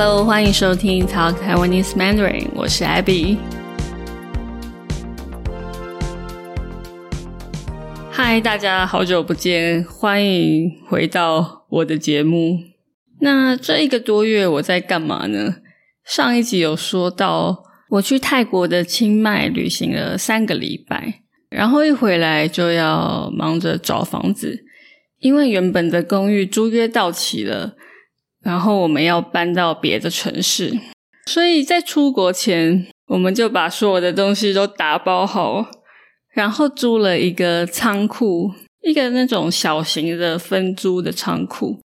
Hello，欢迎收听 Talk Taiwanese Mandarin，我是 Abby。嗨，大家好久不见，欢迎回到我的节目。那这一个多月我在干嘛呢？上一集有说到，我去泰国的清迈旅行了三个礼拜，然后一回来就要忙着找房子，因为原本的公寓租约到期了，然后我们要搬到别的城市，所以在出国前，我们就把所有的东西都打包好，然后租了一个仓库，一个那种小型的分租的仓库，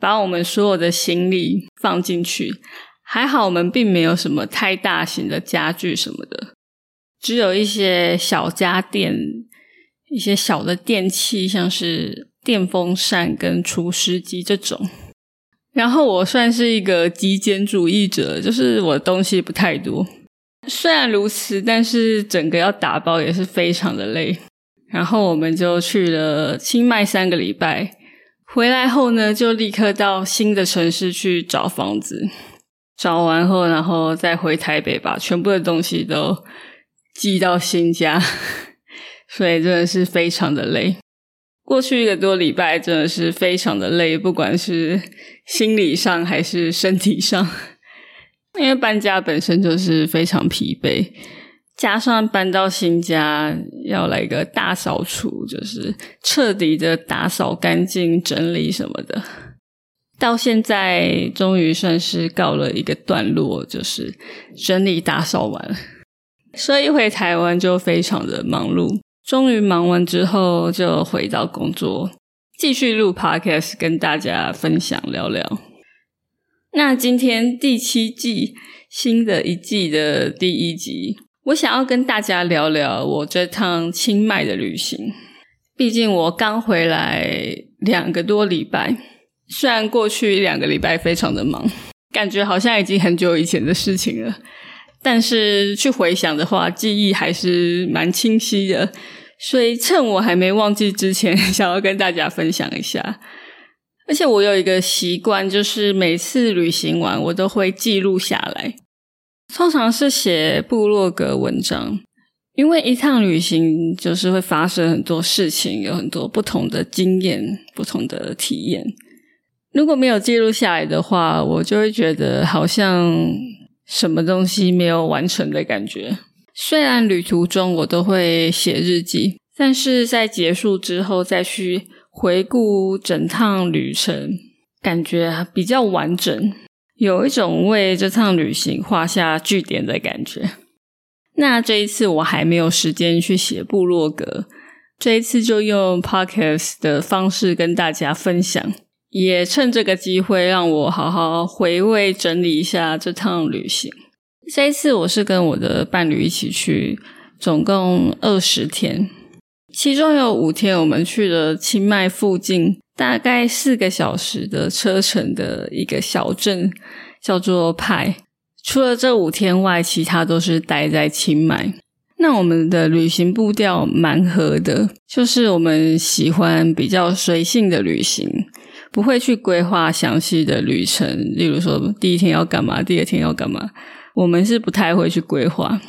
把我们所有的行李放进去。还好我们并没有什么太大型的家具什么的，只有一些小家电、一些小的电器，像是电风扇跟除湿机这种。然后我算是一个极简主义者，就是我的东西不太多。虽然如此，但是整个要打包也是非常的累。然后我们就去了清迈三个礼拜，回来后呢，就立刻到新的城市去找房子。找完后，然后再回台北，把全部的东西都寄到新家，所以真的是非常的累。过去一个多礼拜，真的是非常的累，不管是 心理上还是身体上，因为搬家本身就是非常疲惫，加上搬到新家要来个大扫除，就是彻底的打扫干净、整理什么的。到现在终于算是告了一个段落，就是整理打扫完，所以回台湾就非常的忙碌。终于忙完之后，就回到工作，继续录 podcast 跟大家分享聊聊。那今天第七季新的一季的第一集，我想要跟大家聊聊我这趟清迈的旅行。毕竟我刚回来两个多礼拜。虽然过去一两个礼拜非常的忙，感觉好像已经很久以前的事情了，但是去回想的话，记忆还是蛮清晰的。所以趁我还没忘记之前，想要跟大家分享一下。而且我有一个习惯，就是每次旅行完，我都会记录下来，通常是写部落格文章。因为一趟旅行就是会发生很多事情，有很多不同的经验、不同的体验。如果没有记录下来的话，我就会觉得好像什么东西没有完成的感觉。虽然旅途中我都会写日记，但是在结束之后再去回顾整趟旅程，感觉比较完整，有一种为这趟旅行画下句点的感觉。那这一次我还没有时间去写部落格，这一次就用 podcast 的方式跟大家分享。也趁这个机会，让我好好回味整理一下这趟旅行。这一次我是跟我的伴侣一起去，总共二十天，其中有五天我们去了清迈附近大概四个小时的车程的一个小镇，叫做派。除了这五天外，其他都是待在清迈。那我们的旅行步调蛮合的，就是我们喜欢比较随性的旅行。不会去规划详细的旅程，例如说第一天要干嘛，第二天要干嘛，我们是不太会去规划。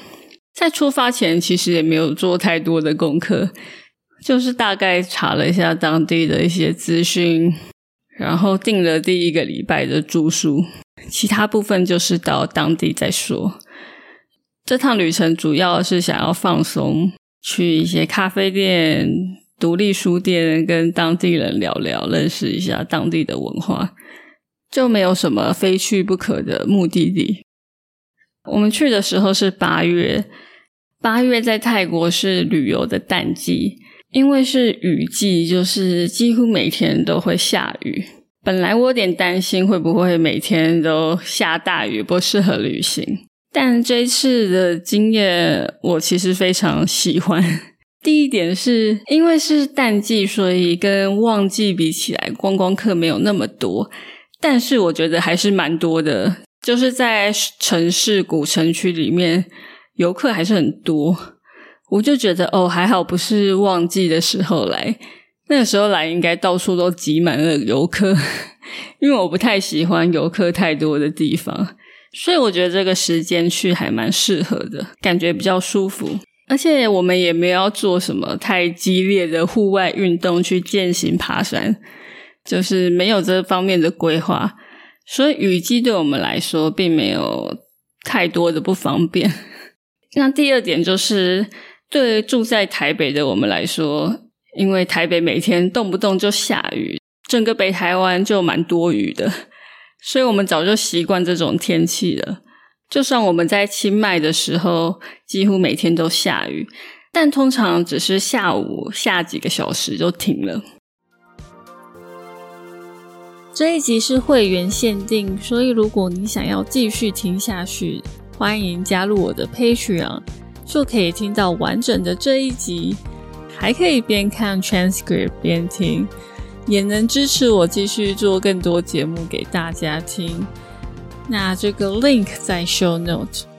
在出发前，其实也没有做太多的功课，就是大概查了一下当地的一些资讯，然后定了第一个礼拜的住宿，其他部分就是到当地再说。这趟旅程主要是想要放松，去一些咖啡店。独立书店跟当地人聊聊，认识一下当地的文化，就没有什么非去不可的目的地。我们去的时候是八月，八月在泰国是旅游的淡季，因为是雨季，就是几乎每天都会下雨。本来我有点担心会不会每天都下大雨，不适合旅行。但这次的经验，我其实非常喜欢。第一点是因为是淡季，所以跟旺季比起来，观光客没有那么多。但是我觉得还是蛮多的，就是在城市古城区里面，游客还是很多。我就觉得哦，还好不是旺季的时候来，那个时候来应该到处都挤满了游客，因为我不太喜欢游客太多的地方，所以我觉得这个时间去还蛮适合的，感觉比较舒服。而且我们也没有做什么太激烈的户外运动，去践行爬山，就是没有这方面的规划，所以雨季对我们来说并没有太多的不方便。那第二点就是，对住在台北的我们来说，因为台北每天动不动就下雨，整个北台湾就蛮多雨的，所以我们早就习惯这种天气了。就算我们在清迈的时候，几乎每天都下雨，但通常只是下午下几个小时就停了。这一集是会员限定，所以如果你想要继续听下去，欢迎加入我的 Patreon，就可以听到完整的这一集，还可以边看 transcript 边听，也能支持我继续做更多节目给大家听。那这个 link 在 show note。